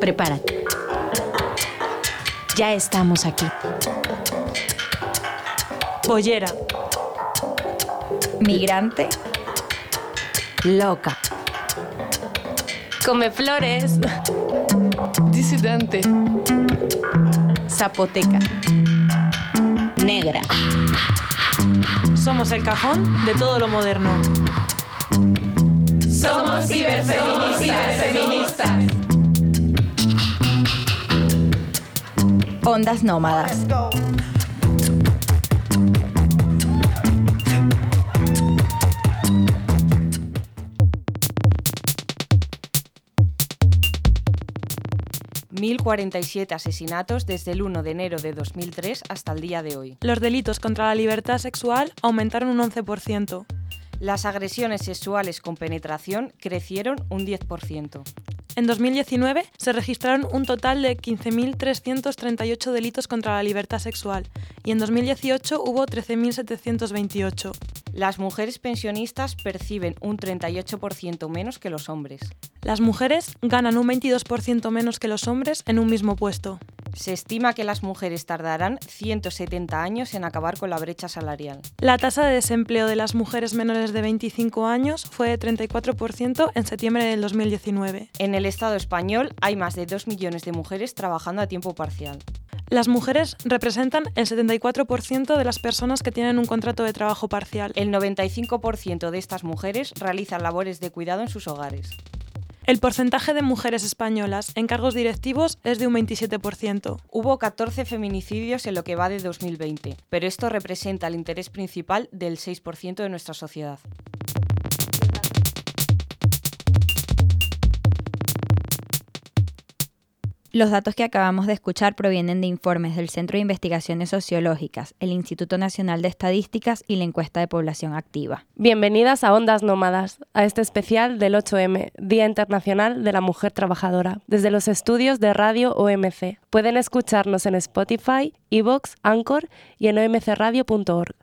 Prepárate. Ya estamos aquí. Bollera. Migrante. Loca. Come flores. Disidente. Zapoteca. Negra. Somos el cajón de todo lo moderno. Somos ciberfeministas. Ondas nómadas. ...1047 asesinatos desde el 1 de enero de 2003 hasta el día de hoy. Los delitos contra la libertad sexual aumentaron un 11%. Las agresiones sexuales con penetración crecieron un 10%. En 2019 se registraron un total de 15.338 delitos contra la libertad sexual y en 2018 hubo 13.728. Las mujeres pensionistas perciben un 38% menos que los hombres. Las mujeres ganan un 22% menos que los hombres en un mismo puesto. Se estima que las mujeres tardarán 170 años en acabar con la brecha salarial. La tasa de desempleo de las mujeres menores de 25 años fue de 34% en septiembre del 2019. En el Estado español hay más de 2 millones de mujeres trabajando a tiempo parcial. Las mujeres representan el 74% de las personas que tienen un contrato de trabajo parcial. El 95% de estas mujeres realizan labores de cuidado en sus hogares. El porcentaje de mujeres españolas en cargos directivos es de un 27%. Hubo 14 feminicidios en lo que va de 2020, pero esto representa el interés principal del 6% de nuestra sociedad. Los datos que acabamos de escuchar provienen de informes del Centro de Investigaciones Sociológicas, el Instituto Nacional de Estadísticas y la Encuesta de Población Activa. Bienvenidas a Ondas Nómadas, a este especial del 8M, Día Internacional de la Mujer Trabajadora, desde los estudios de Radio OMC. Pueden escucharnos en Spotify, Evox, Anchor y en omcradio.org.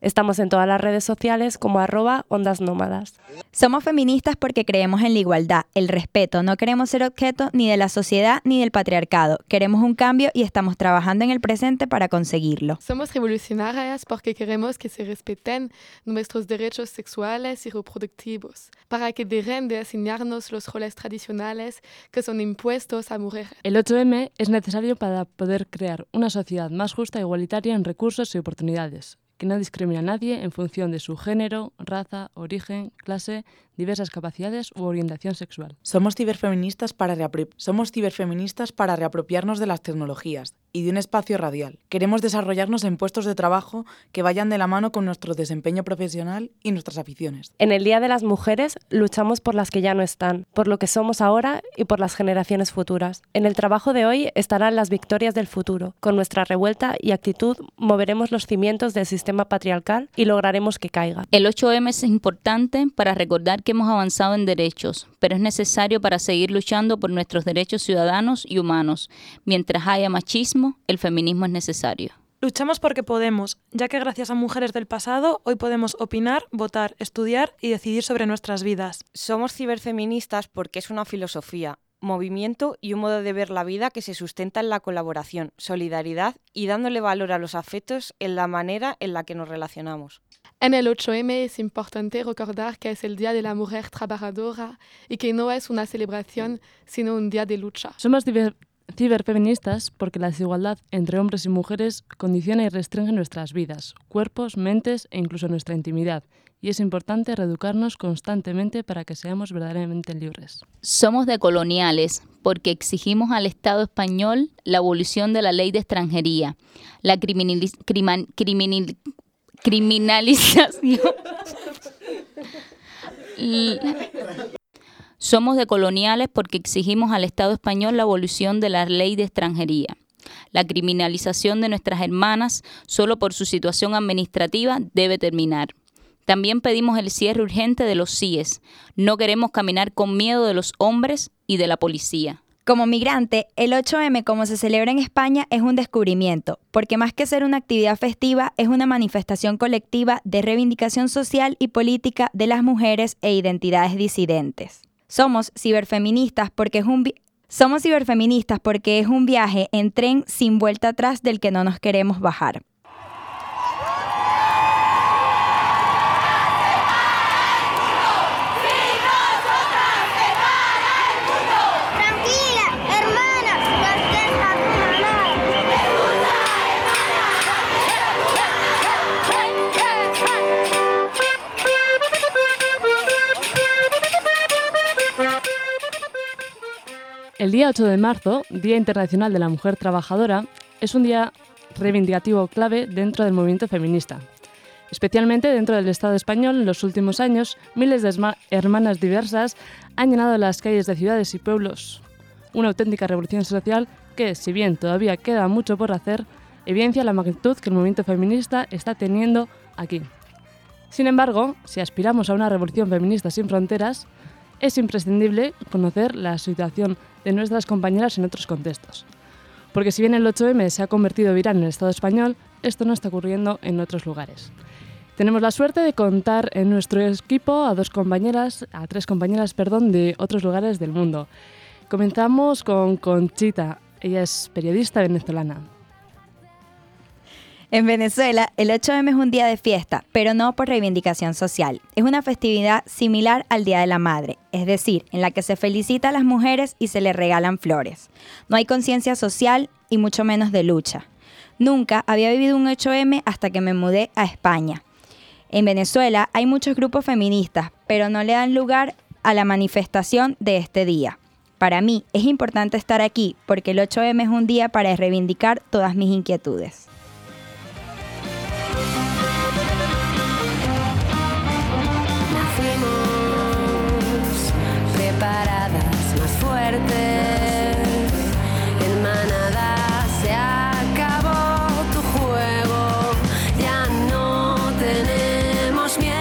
Estamos en todas las redes sociales como arroba ondas nómadas. Somos feministas porque creemos en la igualdad, el respeto. No queremos ser objeto ni de la sociedad ni del patriarcado. Queremos un cambio y estamos trabajando en el presente para conseguirlo. Somos revolucionarias porque queremos que se respeten nuestros derechos sexuales y reproductivos, para que dejen de asignarnos los roles tradicionales que son impuestos a mujeres. El 8M es necesario para poder crear una sociedad más justa e igualitaria en recursos y oportunidades que no discrimina a nadie en función de su género, raza, origen, clase, diversas capacidades u orientación sexual. Somos ciberfeministas para, Somos ciberfeministas para reapropiarnos de las tecnologías y de un espacio radial. Queremos desarrollarnos en puestos de trabajo que vayan de la mano con nuestro desempeño profesional y nuestras aficiones. En el Día de las Mujeres luchamos por las que ya no están, por lo que somos ahora y por las generaciones futuras. En el trabajo de hoy estarán las victorias del futuro. Con nuestra revuelta y actitud moveremos los cimientos del sistema patriarcal y lograremos que caiga. El 8M es importante para recordar que hemos avanzado en derechos, pero es necesario para seguir luchando por nuestros derechos ciudadanos y humanos. Mientras haya machismo, el feminismo es necesario. Luchamos porque podemos, ya que gracias a mujeres del pasado hoy podemos opinar, votar, estudiar y decidir sobre nuestras vidas. Somos ciberfeministas porque es una filosofía, movimiento y un modo de ver la vida que se sustenta en la colaboración, solidaridad y dándole valor a los afectos en la manera en la que nos relacionamos. En el 8M es importante recordar que es el Día de la Mujer Trabajadora y que no es una celebración, sino un día de lucha. Somos ciberfeministas porque la desigualdad entre hombres y mujeres condiciona y restringe nuestras vidas, cuerpos, mentes e incluso nuestra intimidad. Y es importante reeducarnos constantemente para que seamos verdaderamente libres. Somos decoloniales porque exigimos al Estado español la abolición de la ley de extranjería, la criminalización criminalización. Somos decoloniales porque exigimos al Estado español la abolición de la ley de extranjería, la criminalización de nuestras hermanas solo por su situación administrativa debe terminar. También pedimos el cierre urgente de los CIES. No queremos caminar con miedo de los hombres y de la policía. Como migrante, el 8M como se celebra en España es un descubrimiento, porque más que ser una actividad festiva, es una manifestación colectiva de reivindicación social y política de las mujeres e identidades disidentes. Somos ciberfeministas porque es un somos ciberfeministas porque es un viaje en tren sin vuelta atrás del que no nos queremos bajar. El día 8 de marzo, Día Internacional de la Mujer Trabajadora, es un día reivindicativo clave dentro del movimiento feminista. Especialmente dentro del Estado español, en los últimos años, miles de hermanas diversas han llenado las calles de ciudades y pueblos. Una auténtica revolución social que, si bien todavía queda mucho por hacer, evidencia la magnitud que el movimiento feminista está teniendo aquí. Sin embargo, si aspiramos a una revolución feminista sin fronteras, es imprescindible conocer la situación de nuestras compañeras en otros contextos. Porque si bien el 8M se ha convertido viral en el Estado español, esto no está ocurriendo en otros lugares. Tenemos la suerte de contar en nuestro equipo a dos compañeras, a tres compañeras, perdón, de otros lugares del mundo. Comenzamos con Conchita. Ella es periodista venezolana. En Venezuela, el 8M es un día de fiesta, pero no por reivindicación social. Es una festividad similar al Día de la Madre, es decir, en la que se felicita a las mujeres y se les regalan flores. No hay conciencia social y mucho menos de lucha. Nunca había vivido un 8M hasta que me mudé a España. En Venezuela hay muchos grupos feministas, pero no le dan lugar a la manifestación de este día. Para mí es importante estar aquí porque el 8M es un día para reivindicar todas mis inquietudes. En manada se acabó tu juego, ya no tenemos miedo.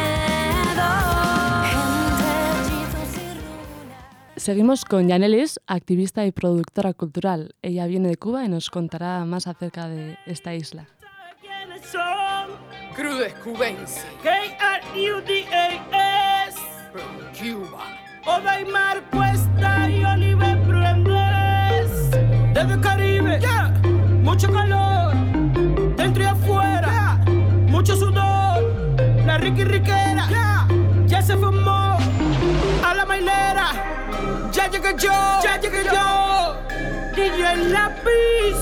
Seguimos con Yanelis, activista y productora cultural. Ella viene de Cuba y nos contará más acerca de esta isla. Crudes cubense. K-R-U-D-A-S. Cuba. Odaimar Cuesta y Oliver Pruendes. Desde el Caribe, Yeah. mucho calor. Dentro y afuera, mucho sudor. La Ricky Riquera, Yeah. ya se formó. A la mailera, ya llegué yo, ya llegué yo. DJ Lápiz,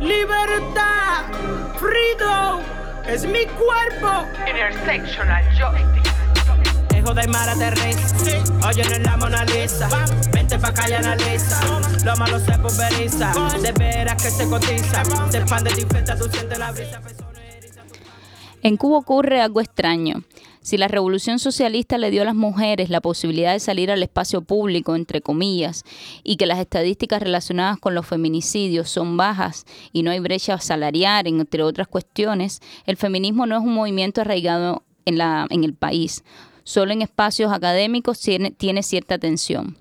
libertad, freedom, es mi cuerpo. Intersectional joystick. Hijo En Cuba ocurre algo extraño. Si la revolución socialista le dio a las mujeres la posibilidad de salir al espacio público, entre comillas, y que las estadísticas relacionadas con los feminicidios son bajas y no hay brecha salarial, entre otras cuestiones, el feminismo no es un movimiento arraigado en, la, en el país. Solo en espacios académicos tiene, cierta atención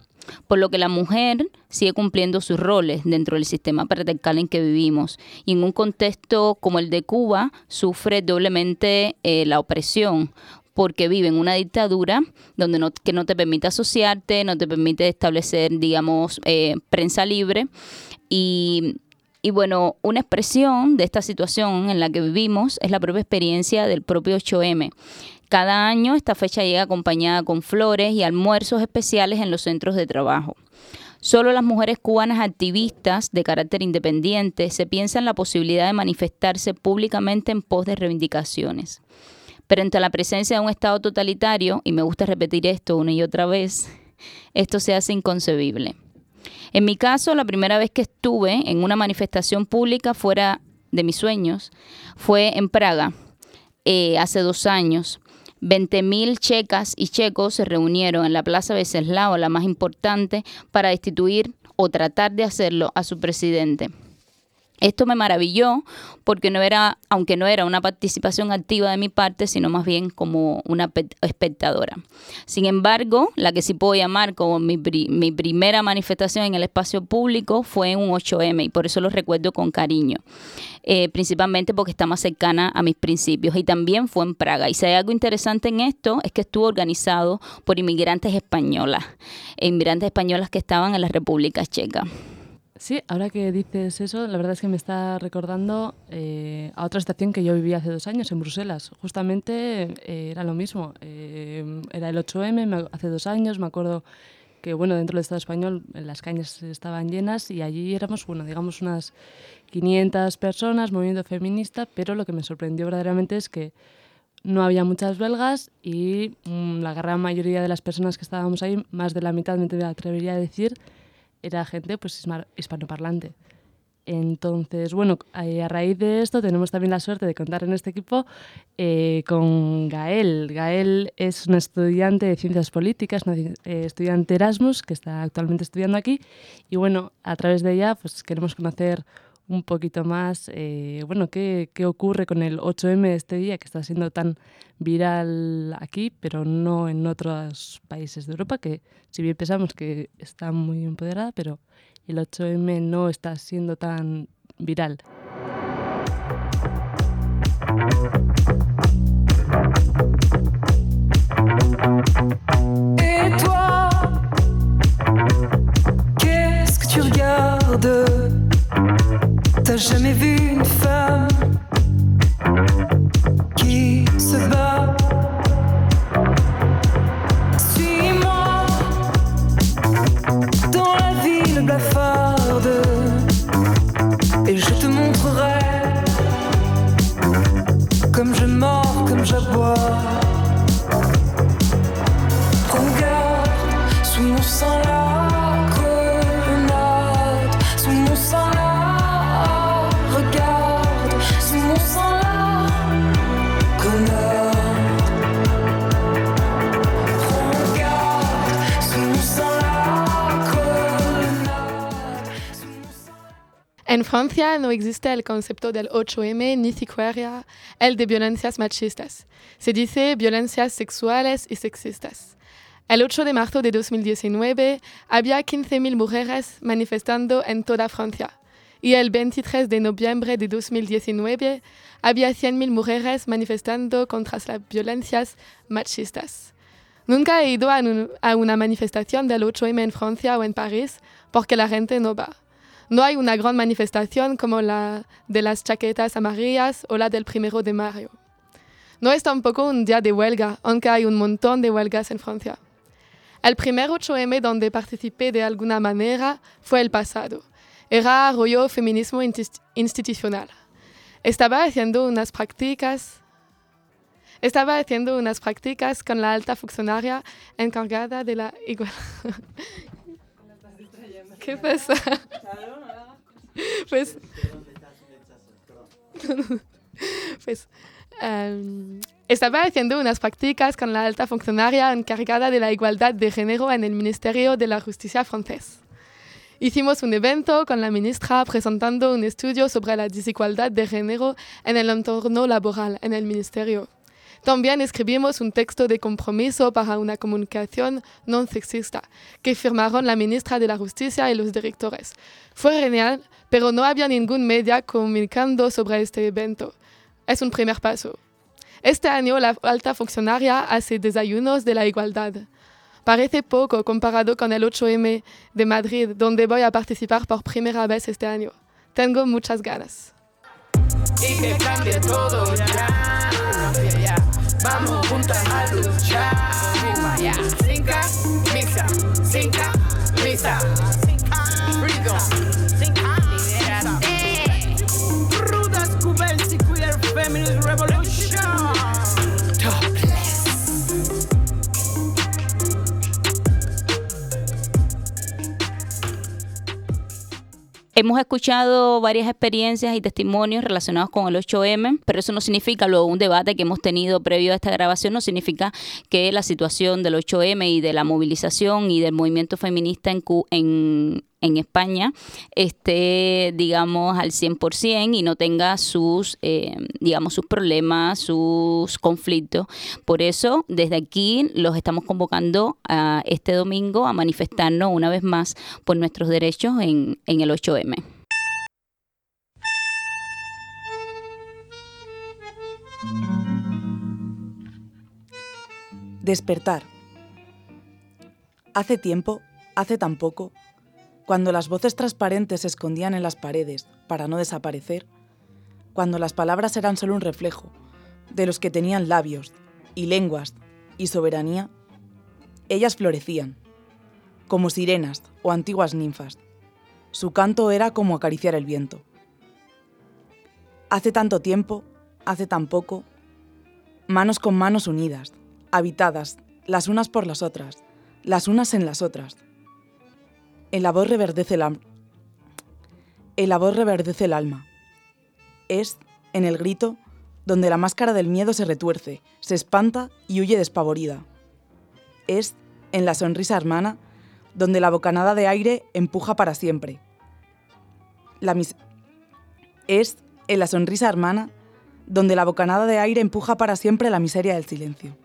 por lo que la mujer sigue cumpliendo sus roles dentro del sistema patriarcal en que vivimos y en un contexto como el de Cuba sufre doblemente eh, la opresión porque vive en una dictadura donde no, que no te permite asociarte, no te permite establecer, digamos, eh, prensa libre y y bueno, una expresión de esta situación en la que vivimos es la propia experiencia del propio 8M. Cada año esta fecha llega acompañada con flores y almuerzos especiales en los centros de trabajo. Solo las mujeres cubanas activistas de carácter independiente se piensan la posibilidad de manifestarse públicamente en pos de reivindicaciones. Pero ante la presencia de un Estado totalitario, y me gusta repetir esto una y otra vez, esto se hace inconcebible. En mi caso, la primera vez que estuve en una manifestación pública fuera de mis sueños fue en Praga, eh, hace dos años. 20.000 checas y checos se reunieron en la Plaza Venceslao, la más importante, para destituir o tratar de hacerlo a su presidente. Esto me maravilló porque no era, aunque no era una participación activa de mi parte, sino más bien como una espectadora. Sin embargo, la que sí puedo llamar como mi, mi primera manifestación en el espacio público fue un 8M y por eso lo recuerdo con cariño. Eh, principalmente porque está más cercana a mis principios y también fue en Praga. Y si hay algo interesante en esto es que estuvo organizado por inmigrantes españolas, e inmigrantes españolas que estaban en la República Checa. Sí, ahora que dices eso, la verdad es que me está recordando eh, a otra estación que yo viví hace dos años en Bruselas. Justamente eh, era lo mismo. Eh, era el 8M hace dos años, me acuerdo que bueno, dentro del Estado español las cañas estaban llenas y allí éramos, bueno, digamos unas 500 personas, movimiento feminista, pero lo que me sorprendió verdaderamente es que no había muchas belgas y mm, la gran mayoría de las personas que estábamos ahí, más de la mitad me atrevería a decir, era gente pues hispanoparlante. Entonces, bueno, a raíz de esto tenemos también la suerte de contar en este equipo eh, con Gael. Gael es una estudiante de ciencias políticas, una eh, estudiante Erasmus que está actualmente estudiando aquí y bueno, a través de ella pues queremos conocer un poquito más, bueno, qué, qué ocurre con el 8M este día que está siendo tan viral aquí, pero no en otros países de Europa, que si bien pensamos que está muy empoderada, pero el 8M no está siendo tan viral. Que Jamais vu une femme En Francia no existe el concepto del 8M ni siquiera el de violencias machistas. Se dice violencias sexuales y sexistas. El 8 de marzo de 2019 había 15.000 mujeres manifestando en toda Francia. Y el 23 de noviembre de 2019 había 100.000 mujeres manifestando contra las violencias machistas. Nunca he ido a, un- a una manifestación del 8M en Francia o en París porque la gente no va. No hay una gran manifestación como la de las chaquetas amarillas o la del primero de mayo. No es tampoco un día de huelga, aunque hay un montón de huelgas en Francia. El primer 8M donde participé de alguna manera fue el pasado. Era rollo feminismo institucional. Estaba haciendo unas prácticas estaba haciendo unas prácticas con la alta funcionaria encargada de la igualdad. ¿Qué pasa? Pues, pues em, estaba haciendo unas prácticas con la alta funcionaria encargada de la igualdad de género en el Ministerio de la Justicia francés. Hicimos un evento con la ministra presentando un estudio sobre la desigualdad de género en el entorno laboral en el ministerio. También escribimos un texto de compromiso para una comunicación no sexista que firmaron la ministra de la Justicia y los directores. Fue genial, pero no había ningún media comunicando sobre este evento. Es un primer paso. Este año la alta funcionaria hace desayunos de la igualdad. Parece poco comparado con el 8M de Madrid, donde voy a participar por primera vez este año. Tengo muchas ganas. y que cambie todo ya. ya. Vamos juntas a luchar. Cinca, misa, cinca, misa. Freedom. Hemos escuchado varias experiencias y testimonios relacionados con el 8M, pero eso no significa, luego un debate que hemos tenido previo a esta grabación, no significa que la situación del 8M y de la movilización y del movimiento feminista en, en, en España esté, digamos, al 100% y no tenga sus, eh, digamos, sus problemas, sus conflictos. Por eso, desde aquí los estamos convocando a este domingo a manifestarnos una vez más por nuestros derechos en, en el 8M. Despertar. Hace tiempo, hace tan poco, cuando las voces transparentes se escondían en las paredes para no desaparecer, cuando las palabras eran solo un reflejo de los que tenían labios y lenguas y soberanía, ellas florecían, como sirenas o antiguas ninfas. Su canto era como acariciar el viento. Hace tanto tiempo, hace tan poco, manos con manos unidas, habitadas, las unas por las otras, las unas en las otras. En la voz reverdece el, alma. Es, en el grito, donde la máscara del miedo se retuerce, se espanta y huye despavorida. Es, en la sonrisa hermana, donde la bocanada de aire empuja para siempre. La es, en la sonrisa hermana, donde la bocanada de aire empuja para siempre la miseria del silencio.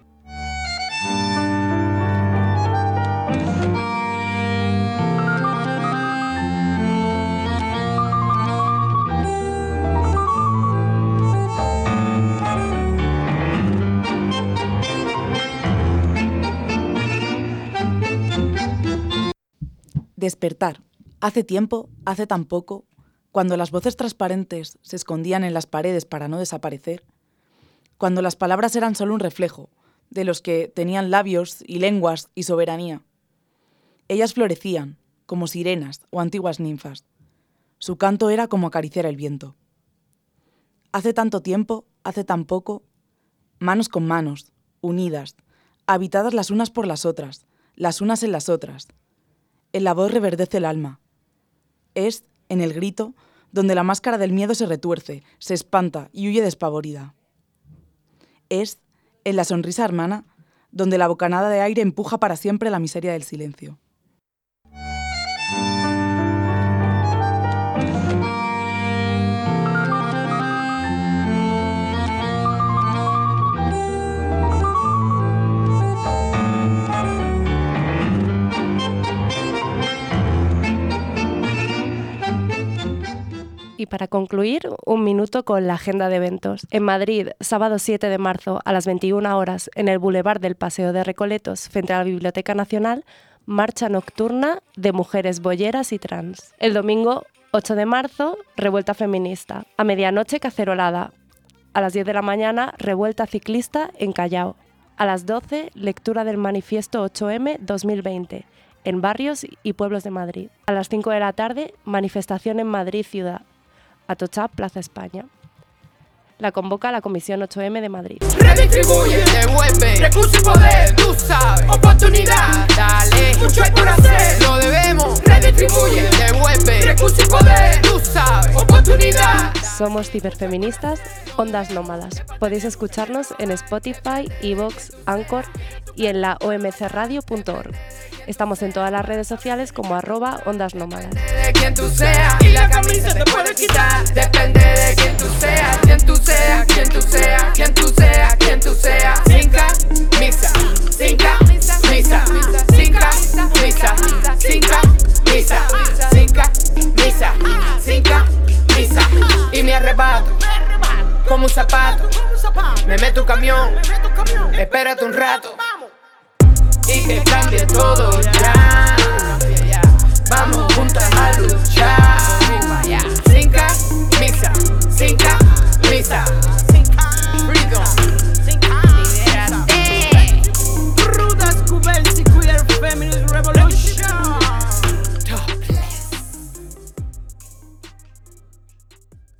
Despertar. Hace tiempo, hace tan poco, cuando las voces transparentes se escondían en las paredes para no desaparecer, cuando las palabras eran solo un reflejo de los que tenían labios y lenguas y soberanía. Ellas florecían, como sirenas o antiguas ninfas. Su canto era como acariciar el viento. Hace tanto tiempo, hace tan poco, manos con manos, unidas, habitadas las unas por las otras, las unas en las otras. En la voz reverdece el alma. Es, en el grito, donde la máscara del miedo se retuerce, se espanta y huye despavorida. Es, en la sonrisa hermana, donde la bocanada de aire empuja para siempre la miseria del silencio. Y para concluir, un minuto con la agenda de eventos. En Madrid, sábado 7 de marzo a las 21 horas, en el Boulevard del Paseo de Recoletos, frente a la Biblioteca Nacional, marcha nocturna de mujeres bolleras y trans. El domingo 8 de marzo, revuelta feminista. A medianoche, cacerolada. A las 10 de la mañana, revuelta ciclista en Callao. A las 12, lectura del manifiesto 8M 2020 en barrios y pueblos de Madrid. A las 5 de la tarde, manifestación en Madrid ciudad. Atocha, Plaza España. La convoca la Comisión 8M de Madrid. Redistribuye, devuelve, recurso y poder, tú sabes, oportunidad, dale, mucho hay por hacer, lo debemos, redistribuye, devuelve, recurso y poder, tú sabes, oportunidad. Somos ciberfeministas, ondas nómadas. Podéis escucharnos en Spotify, Evox, Anchor y en la omcradio.org. Estamos en todas las redes sociales como arroba ondas nómadas. de quien tú seas y la camisa te puede quitar. Depende de quien tú seas, quien tú seas, quien tú seas, quien tú seas, quien tú seas. Cinca, misa, cinca, misa, cinca, misa, cinca, misa, cinca, misa, cinca, misa. Y me arrebato como un zapato. Me meto un camión, espérate un rato y que cambie todo.